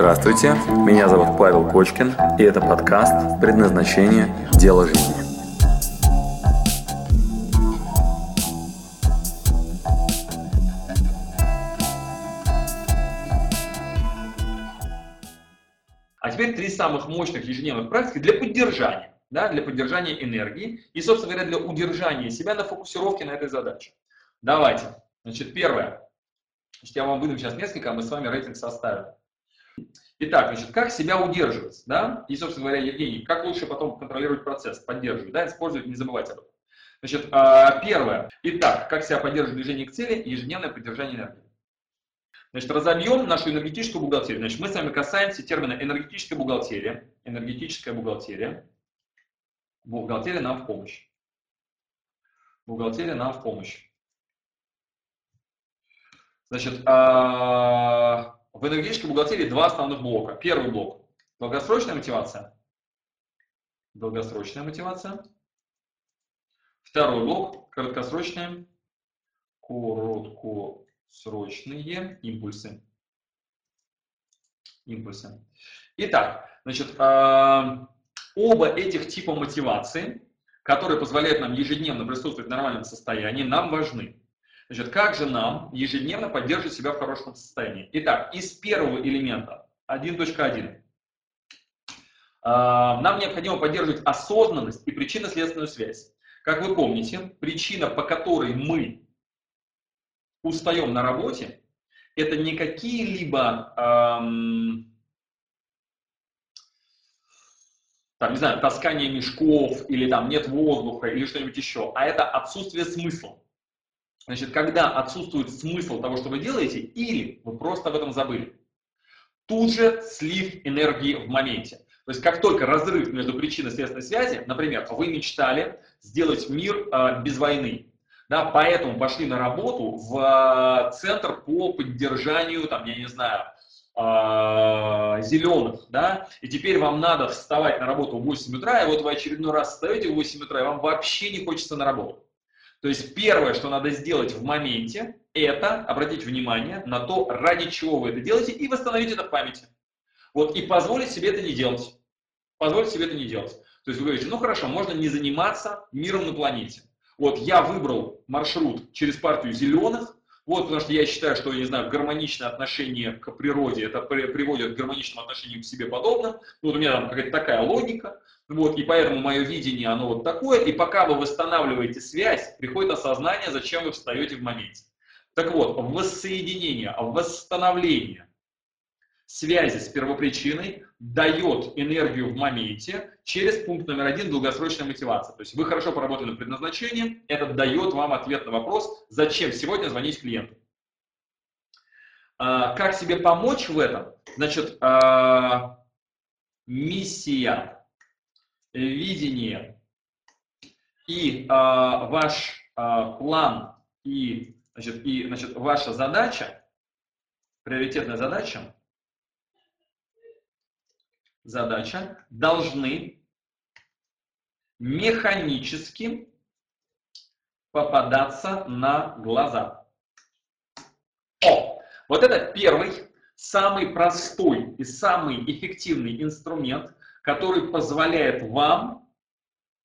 Здравствуйте, меня зовут Павел Кочкин, и это подкаст «Предназначение. Дело жизни». А теперь три самых мощных ежедневных практики для поддержания, да, для поддержания энергии и, собственно говоря, для удержания себя на фокусировке на этой задаче. Давайте. Значит, первое. Значит, я вам выдам сейчас несколько, а мы с вами рейтинг составим. Итак, значит, как себя удерживать, да? И, собственно говоря, Евгений, как лучше потом контролировать процесс, поддерживать, да, использовать, не забывать об этом. Значит, а, первое. Итак, как себя поддерживать движение к цели и ежедневное поддержание энергии. Значит, разобьем нашу энергетическую бухгалтерию. Значит, мы с вами касаемся термина энергетическая бухгалтерия. Энергетическая бухгалтерия. Бухгалтерия нам в помощь. Бухгалтерия нам в помощь. Значит, а, в энергетической бухгалтерии два основных блока. Первый блок – долгосрочная мотивация. Долгосрочная мотивация. Второй блок – краткосрочная, короткосрочные импульсы. Импульсы. Итак, значит, а, оба этих типа мотивации, которые позволяют нам ежедневно присутствовать в нормальном состоянии, нам важны. Значит, как же нам ежедневно поддерживать себя в хорошем состоянии? Итак, из первого элемента 1.1 а, нам необходимо поддерживать осознанность и причинно-следственную связь. Как вы помните, причина, по которой мы устаем на работе, это не какие-либо, эм, там, не знаю, таскание мешков, или там нет воздуха, или что-нибудь еще, а это отсутствие смысла. Значит, когда отсутствует смысл того, что вы делаете, или вы просто об этом забыли. Тут же слив энергии в моменте. То есть как только разрыв между причиной и следственной связи, например, вы мечтали сделать мир э, без войны, да, поэтому пошли на работу в э, центр по поддержанию, там, я не знаю, э, зеленых, да, и теперь вам надо вставать на работу в 8 утра, и вот вы очередной раз встаете в 8 утра, и вам вообще не хочется на работу. То есть первое, что надо сделать в моменте, это обратить внимание на то, ради чего вы это делаете, и восстановить это в памяти. Вот, и позволить себе это не делать. Позволить себе это не делать. То есть вы говорите, ну хорошо, можно не заниматься миром на планете. Вот я выбрал маршрут через партию зеленых, вот, потому что я считаю, что, я не знаю, гармоничное отношение к природе, это приводит к гармоничному отношению к себе подобным. Вот у меня там какая-то такая логика. Вот, и поэтому мое видение, оно вот такое. И пока вы восстанавливаете связь, приходит осознание, зачем вы встаете в моменте. Так вот, воссоединение, восстановление связи с первопричиной дает энергию в моменте через пункт номер один долгосрочная мотивация. То есть вы хорошо поработали над предназначением, это дает вам ответ на вопрос, зачем сегодня звонить клиенту. А, как себе помочь в этом? Значит, а, миссия видение и а, ваш а, план и, значит, и значит, ваша задача, приоритетная задача, задача должны механически попадаться на глаза. О, вот это первый, самый простой и самый эффективный инструмент, который позволяет вам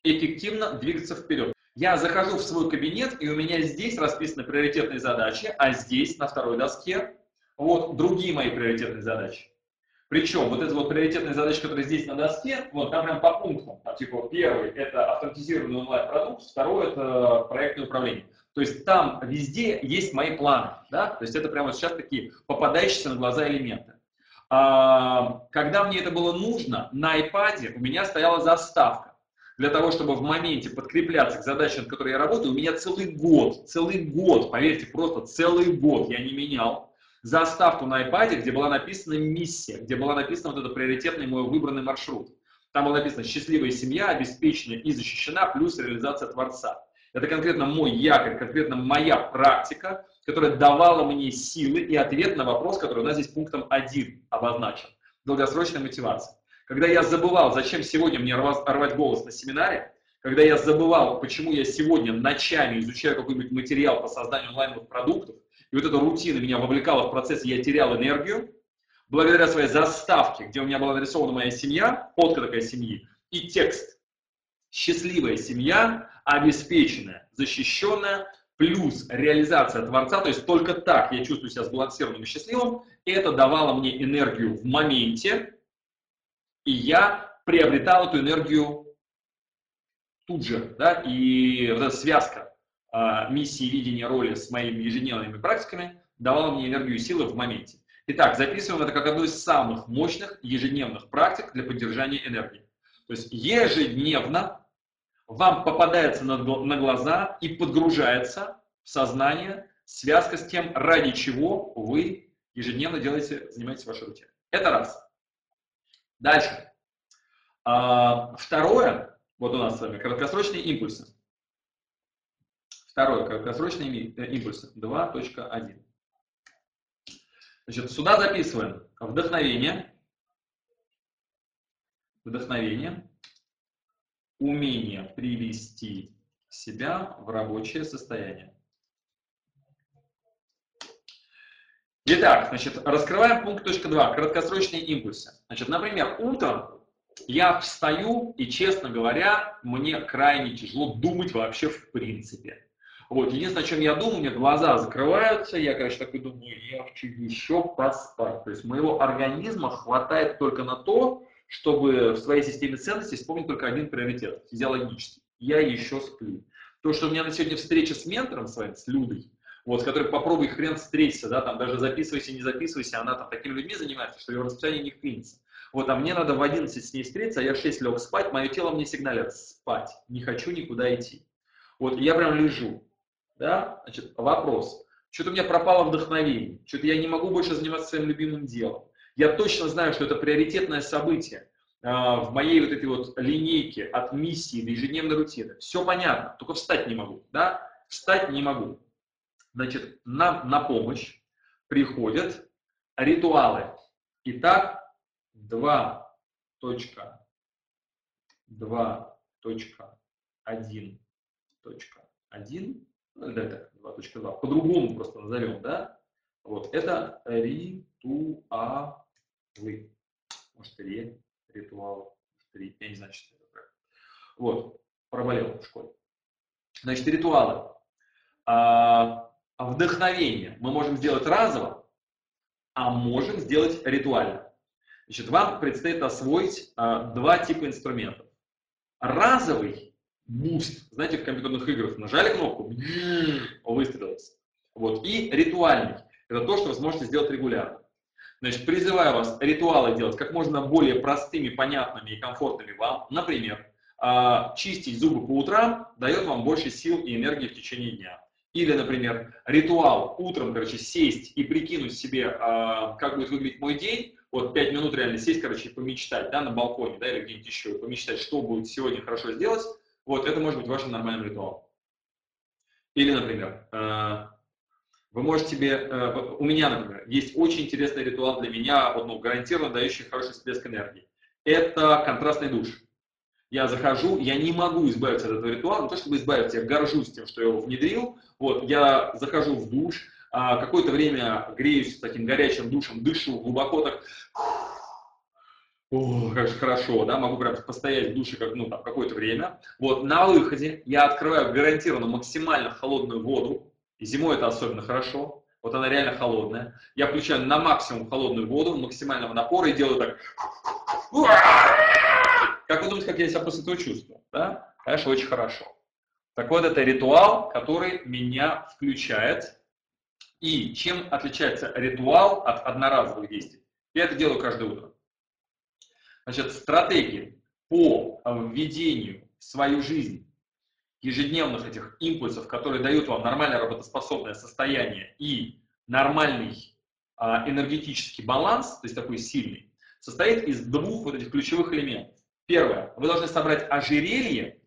эффективно двигаться вперед. Я захожу в свой кабинет, и у меня здесь расписаны приоритетные задачи, а здесь, на второй доске, вот другие мои приоритетные задачи. Причем вот эти вот приоритетные задачи, которые здесь на доске, вот там прям по пунктам. Там, типа, первый – это автоматизированный онлайн-продукт, второй – это проектное управление. То есть там везде есть мои планы, да, то есть это прямо сейчас такие попадающиеся на глаза элементы. А, когда мне это было нужно, на iPad у меня стояла заставка. Для того, чтобы в моменте подкрепляться к задачам, над которой я работаю, у меня целый год, целый год, поверьте, просто целый год я не менял заставку на iPad, где была написана миссия, где была написана вот этот приоритетный мой выбранный маршрут. Там было написано «Счастливая семья, обеспечена и защищена, плюс реализация Творца». Это конкретно мой якорь, конкретно моя практика, которая давала мне силы и ответ на вопрос, который у нас здесь пунктом 1 обозначен. Долгосрочная мотивация. Когда я забывал, зачем сегодня мне рвать голос на семинаре, когда я забывал, почему я сегодня ночами изучаю какой-нибудь материал по созданию онлайновых продуктов, и вот эта рутина меня вовлекала в процесс, я терял энергию, благодаря своей заставке, где у меня была нарисована моя семья, фотка такая семьи, и текст. Счастливая семья, обеспеченная, защищенная, плюс реализация Творца, то есть только так я чувствую себя сбалансированным и счастливым, это давало мне энергию в моменте, и я приобретал эту энергию тут же, да, и вот эта связка э, миссии, видения, роли с моими ежедневными практиками давала мне энергию и силы в моменте. Итак, записываем это как одну из самых мощных ежедневных практик для поддержания энергии. То есть ежедневно вам попадается на, на глаза и подгружается в сознание связка с тем, ради чего вы ежедневно делаете, занимаетесь вашей рутиной. Это раз. Дальше. А, второе, вот у нас с вами краткосрочные импульсы. Второе, краткосрочные э, импульсы 2.1. Значит, сюда записываем вдохновение, вдохновение, умение привести себя в рабочее состояние. Итак, значит, раскрываем пункт точка 2, краткосрочные импульсы. Значит, например, утром я встаю, и, честно говоря, мне крайне тяжело думать вообще в принципе. Вот, единственное, о чем я думаю, у меня глаза закрываются, я, короче, такой думаю, я хочу еще поспать. То есть моего организма хватает только на то, чтобы в своей системе ценностей вспомнить только один приоритет, физиологический. Я еще сплю. То, что у меня на сегодня встреча с ментором с вами, с Людой, вот, с которой попробуй хрен встретиться, да, там даже записывайся, не записывайся, она там такими людьми занимается, что ее расписание не вклинится. Вот, а мне надо в 11 с ней встретиться, а я в 6 лег спать, мое тело мне сигналит спать, не хочу никуда идти. Вот, я прям лежу, да, значит, вопрос. Что-то у меня пропало вдохновение, что-то я не могу больше заниматься своим любимым делом. Я точно знаю, что это приоритетное событие а, в моей вот этой вот линейке от миссии до ежедневной рутины. Все понятно, только встать не могу, да? Встать не могу. Значит, нам на помощь приходят ритуалы. Итак, 2.2.1.1 ну, да, так, 2.2, по-другому просто назовем, да, вот, это ритуалы, может, ре, ритуалы, ре, я не знаю, что это правильно. Вот, проболел в школе. Значит, ритуалы. А, вдохновение мы можем сделать разово, а можем сделать ритуально. Значит, вам предстоит освоить а, два типа инструментов. Разовый буст, знаете, в компьютерных играх нажали кнопку, выстрелился. Вот. И ритуальный. Это то, что вы сможете сделать регулярно. Значит, призываю вас ритуалы делать как можно более простыми, понятными и комфортными вам. Например, а, чистить зубы по утрам дает вам больше сил и энергии в течение дня. Или, например, ритуал утром, короче, сесть и прикинуть себе, а, как будет выглядеть мой день, вот 5 минут реально сесть, короче, и помечтать, да, на балконе, да, или где-нибудь еще, помечтать, что будет сегодня хорошо сделать, вот, это может быть вашим нормальным ритуалом. Или, например, э, вы можете себе, э, у меня, например, есть очень интересный ритуал для меня, ну, гарантированно дающий хороший всплеск энергии. Это контрастный душ. Я захожу, я не могу избавиться от этого ритуала, не то чтобы избавиться, я горжусь тем, что я его внедрил. Вот, я захожу в душ, а, какое-то время греюсь таким горячим душем, дышу глубоко так, о, как же хорошо, да, могу прям постоять в душе как, ну, там, какое-то время. Вот, на выходе я открываю гарантированно максимально холодную воду, зимой это особенно хорошо, вот она реально холодная. Я включаю на максимум холодную воду, максимального напора и делаю так. Как вы думаете, как я себя после этого чувствую? Да? Конечно, очень хорошо. Так вот, это ритуал, который меня включает и чем отличается ритуал от одноразовых действий? Я это делаю каждое утро. Значит, стратегии по введению в свою жизнь ежедневных этих импульсов, которые дают вам нормальное работоспособное состояние и нормальный а, энергетический баланс, то есть такой сильный, состоит из двух вот этих ключевых элементов. Первое, вы должны собрать ожерелье,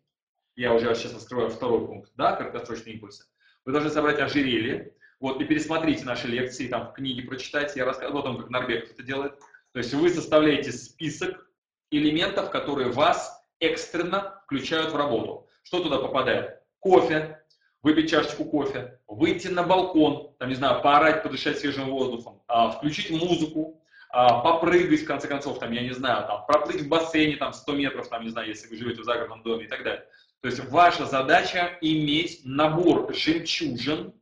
я уже сейчас раскрываю второй пункт, да, краткосрочные импульсы. Вы должны собрать ожерелье, вот, и пересмотрите наши лекции, там в книге прочитайте, я рассказываю о том, как Норбеков это делает. То есть вы составляете список элементов, которые вас экстренно включают в работу. Что туда попадает? Кофе, выпить чашечку кофе, выйти на балкон, там, не знаю, поорать, подышать свежим воздухом, а, включить музыку, а, попрыгать, в конце концов, там, я не знаю, там, проплыть в бассейне, там, 100 метров, там, не знаю, если вы живете в загородном доме и так далее. То есть ваша задача иметь набор жемчужин,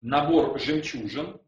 набор жемчужин,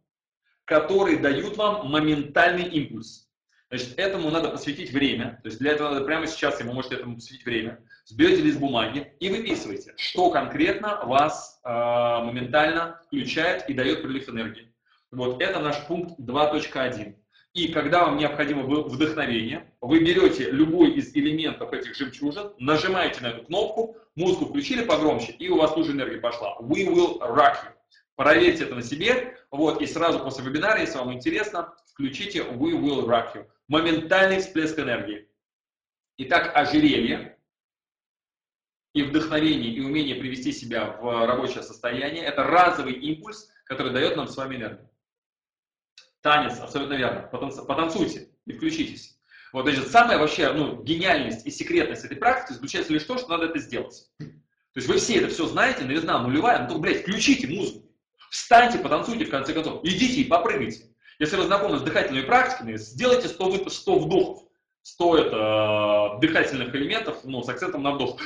которые дают вам моментальный импульс. Значит, этому надо посвятить время. То есть для этого надо прямо сейчас, вы можете этому посвятить время. Сберете лист бумаги и выписывайте, что конкретно вас э, моментально включает и дает прилив энергии. Вот это наш пункт 2.1. И когда вам необходимо вдохновение, вы берете любой из элементов этих жемчужин, нажимаете на эту кнопку, музыку включили погромче, и у вас уже энергия пошла. We will rock you. Проверьте это на себе, вот, и сразу после вебинара, если вам интересно, включите We will rock you. Моментальный всплеск энергии. Итак, ожерелье и вдохновение, и умение привести себя в рабочее состояние – это разовый импульс, который дает нам с вами энергию. Танец, абсолютно верно. Потанцуйте и включитесь. Вот, значит, самая вообще, ну, гениальность и секретность этой практики заключается лишь в том, что надо это сделать. То есть вы все это все знаете, новизна нулевая, ну, то, блядь, включите музыку. Встаньте, потанцуйте, в конце концов. Идите и попрыгайте. Если вы знакомы с дыхательными практиками, сделайте 100, 100 вдохов. 100 это дыхательных элементов, ну, с акцентом на вдох.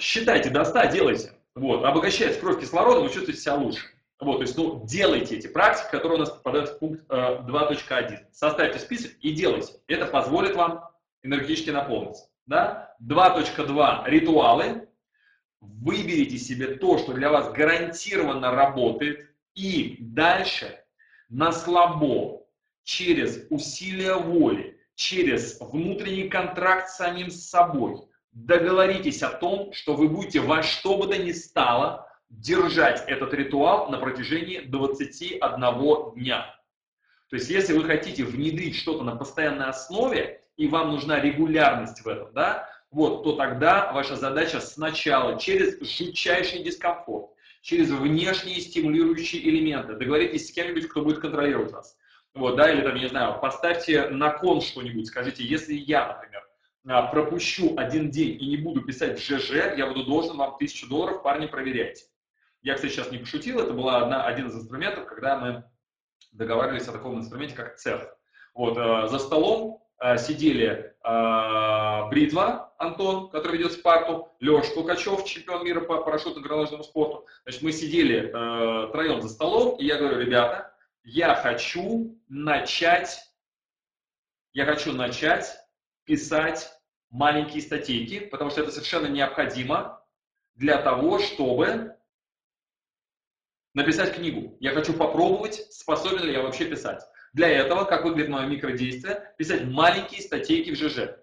Считайте до 100, делайте. Вот, обогащается кровь кислородом, вы чувствуете себя лучше. Вот, то есть, ну, делайте эти практики, которые у нас попадают в пункт э, 2.1. Составьте список и делайте. Это позволит вам энергетически наполниться. Да? 2.2 ритуалы. Выберите себе то, что для вас гарантированно работает, и дальше на слабо, через усилия воли, через внутренний контракт с самим собой, договоритесь о том, что вы будете во что бы то ни стало держать этот ритуал на протяжении 21 дня. То есть, если вы хотите внедрить что-то на постоянной основе, и вам нужна регулярность в этом, да, вот, то тогда ваша задача сначала через жутчайший дискомфорт, через внешние стимулирующие элементы, договоритесь с кем-нибудь, кто будет контролировать вас. Вот, да, или там, не знаю, поставьте на кон что-нибудь, скажите, если я, например, а, пропущу один день и не буду писать ЖЖ, я буду должен вам тысячу долларов, парни, проверять. Я, кстати, сейчас не пошутил, это был один из инструментов, когда мы договаривались о таком инструменте, как ЦЕФ. Вот, э, за столом э, сидели э, Бритва, Антон, который ведет Спарту, Леша Толкачев, чемпион мира по парашютно-горнолыжному спорту. Значит, мы сидели э, троем за столом, и я говорю, ребята, я хочу начать, я хочу начать писать маленькие статейки, потому что это совершенно необходимо для того, чтобы написать книгу. Я хочу попробовать, способен ли я вообще писать. Для этого, как выглядит мое микродействие, писать маленькие статейки в ЖЖ.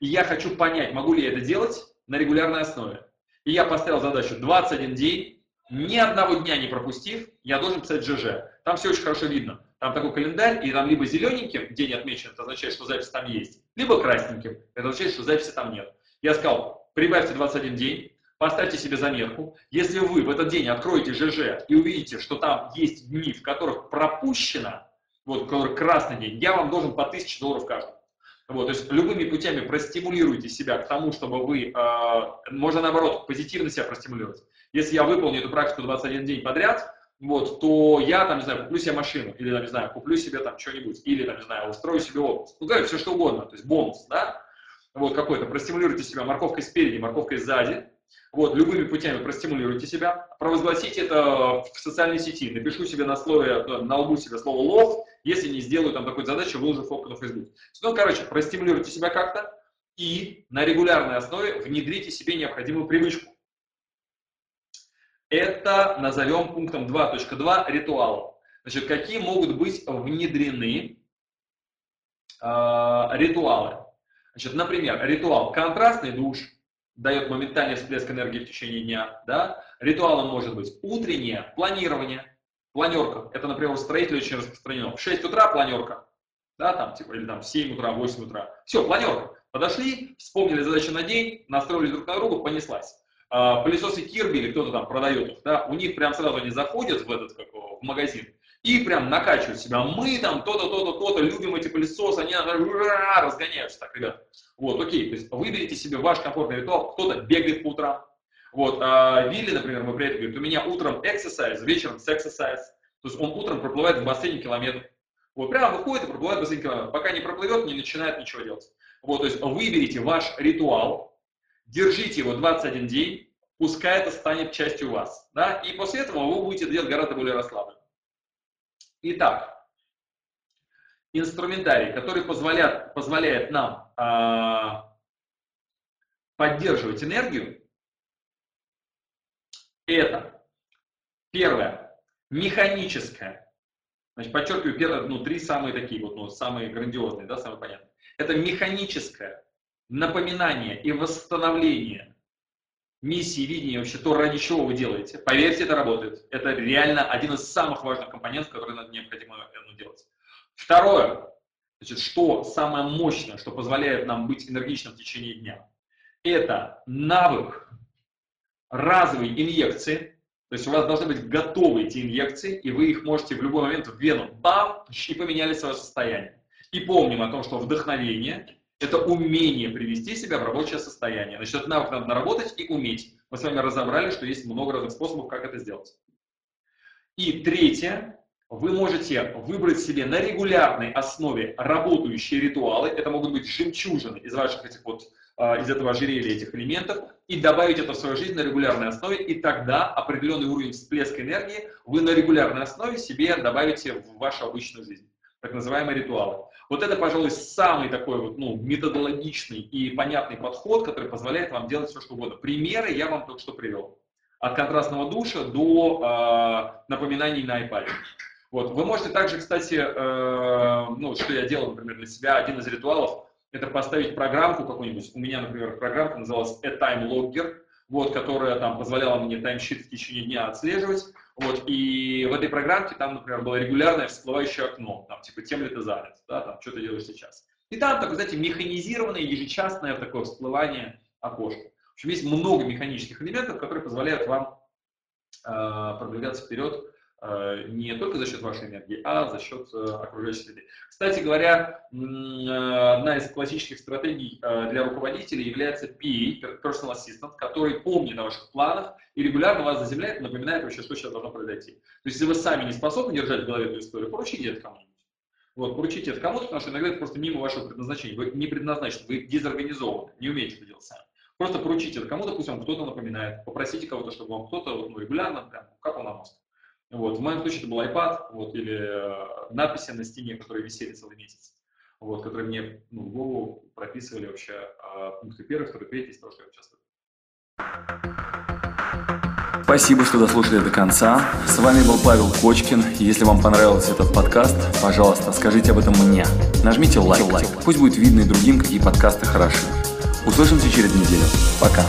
И я хочу понять, могу ли я это делать на регулярной основе. И я поставил задачу 21 день, ни одного дня не пропустив, я должен писать ЖЖ. Там все очень хорошо видно. Там такой календарь, и там либо зелененьким день отмечен, это означает, что запись там есть, либо красненьким, это означает, что записи там нет. Я сказал, прибавьте 21 день, Поставьте себе заметку. Если вы в этот день откроете ЖЖ и увидите, что там есть дни, в которых пропущено, вот, который красный день, я вам должен по 1000 долларов каждый. Вот, то есть любыми путями простимулируйте себя к тому, чтобы вы, э, можно наоборот, позитивно себя простимулировать. Если я выполню эту практику 21 день подряд, вот, то я, там, не знаю, куплю себе машину, или, там, не знаю, куплю себе там что-нибудь, или, там, не знаю, устрою себе отпуск. Ну, говорю, все что угодно, то есть бонус, да, вот какой-то, простимулируйте себя морковкой спереди, морковкой сзади, вот, любыми путями простимулируйте себя, провозгласите это в социальной сети, напишу себе на слове, на лбу себе слово лов, если не сделаю там такой задачи, выложу фотку на Facebook. Ну, короче, простимулируйте себя как-то и на регулярной основе внедрите себе необходимую привычку. Это назовем пунктом 2.2 ритуалов. Значит, какие могут быть внедрены э, ритуалы? Значит, например, ритуал контрастный душ – дает моментальный всплеск энергии в течение дня. Да? Ритуалом может быть утреннее планирование, планерка. Это, например, у строителей очень распространено. В 6 утра планерка, да, там, типа, или там в 7 утра, 8 утра. Все, планерка. Подошли, вспомнили задачу на день, настроились друг на друга, понеслась. А, пылесосы Кирби или кто-то там продает их, да, у них прям сразу они заходят в этот, как, в магазин, и прям накачивают себя. Мы там то-то, то-то, то-то, любим эти пылесосы, они разгоняются так, ребят. Вот, окей, то есть выберите себе ваш комфортный ритуал, кто-то бегает по утрам. Вот, а Вилли, например, мы при этом говорит, у меня утром exercise, вечером sex. То есть он утром проплывает в бассейне километр. Вот прямо выходит и проплывает в бассейне километр. Пока не проплывет, не начинает ничего делать. Вот, то есть выберите ваш ритуал, держите его 21 день, пускай это станет частью вас. Да? И после этого вы будете делать гораздо более расслабленно. Итак, инструментарий, который позволяет, позволяет нам э, поддерживать энергию, это первое, механическое. Значит, подчеркиваю, первое, ну, три самые такие вот, ну, самые грандиозные, да, самые понятные. Это механическое напоминание и восстановление миссии, видения, вообще то, ради чего вы делаете. Поверьте, это работает. Это реально один из самых важных компонентов, который необходимо ну, делать. Второе, значит, что самое мощное, что позволяет нам быть энергичным в течение дня, это навык разовой инъекции, то есть у вас должны быть готовы эти инъекции, и вы их можете в любой момент в вену, бам, и поменяли свое состояние. И помним о том, что вдохновение это умение привести себя в рабочее состояние. Значит, этот навык надо наработать и уметь. Мы с вами разобрали, что есть много разных способов, как это сделать. И третье, вы можете выбрать себе на регулярной основе работающие ритуалы. Это могут быть жемчужины из ваших этих вот, а, из этого ожерелья этих элементов, и добавить это в свою жизнь на регулярной основе, и тогда определенный уровень всплеска энергии вы на регулярной основе себе добавите в вашу обычную жизнь так называемые ритуалы. Вот это, пожалуй, самый такой вот, ну, методологичный и понятный подход, который позволяет вам делать все, что угодно. Примеры я вам только что привел. От контрастного душа до э, напоминаний на iPad. Вот. Вы можете также, кстати, э, ну, что я делал, например, для себя, один из ритуалов, это поставить программку какую-нибудь. У меня, например, программка называлась A Time Logger, вот, которая там позволяла мне таймшит в течение дня отслеживать. Вот, и в этой программке там, например, было регулярное всплывающее окно, там, типа, тем ли ты занят, да, там, что ты делаешь сейчас. И там, так, знаете, механизированное, ежечасное такое всплывание окошка. В общем, есть много механических элементов, которые позволяют вам э, продвигаться вперед не только за счет вашей энергии, а за счет э, окружающей среды. Кстати говоря, э, одна из классических стратегий для руководителей является PA, Personal Assistant, который помнит о ваших планах и регулярно вас заземляет напоминает вообще, что сейчас должно произойти. То есть, если вы сами не способны держать в голове эту историю, поручите это кому-нибудь. Вот, поручите это кому-то, потому что иногда это просто мимо вашего предназначения. Вы не предназначены, вы дезорганизованы, не умеете это делать сами. Просто поручите это кому-то, пусть вам кто-то напоминает. Попросите кого-то, чтобы вам кто-то ну, регулярно прям капал на мозг. Вот. В моем случае это был iPad вот, или э, надписи на стене, которые висели целый месяц, вот, которые мне ну, в голову прописывали вообще э, пункты первый, второй, третий из того, что я участвую. Спасибо, что дослушали до конца. С вами был Павел Кочкин. Если вам понравился этот подкаст, пожалуйста, скажите об этом мне. Нажмите лайк. лайк. Пусть будет видно и другим, какие подкасты хороши. Услышимся через неделю. Пока.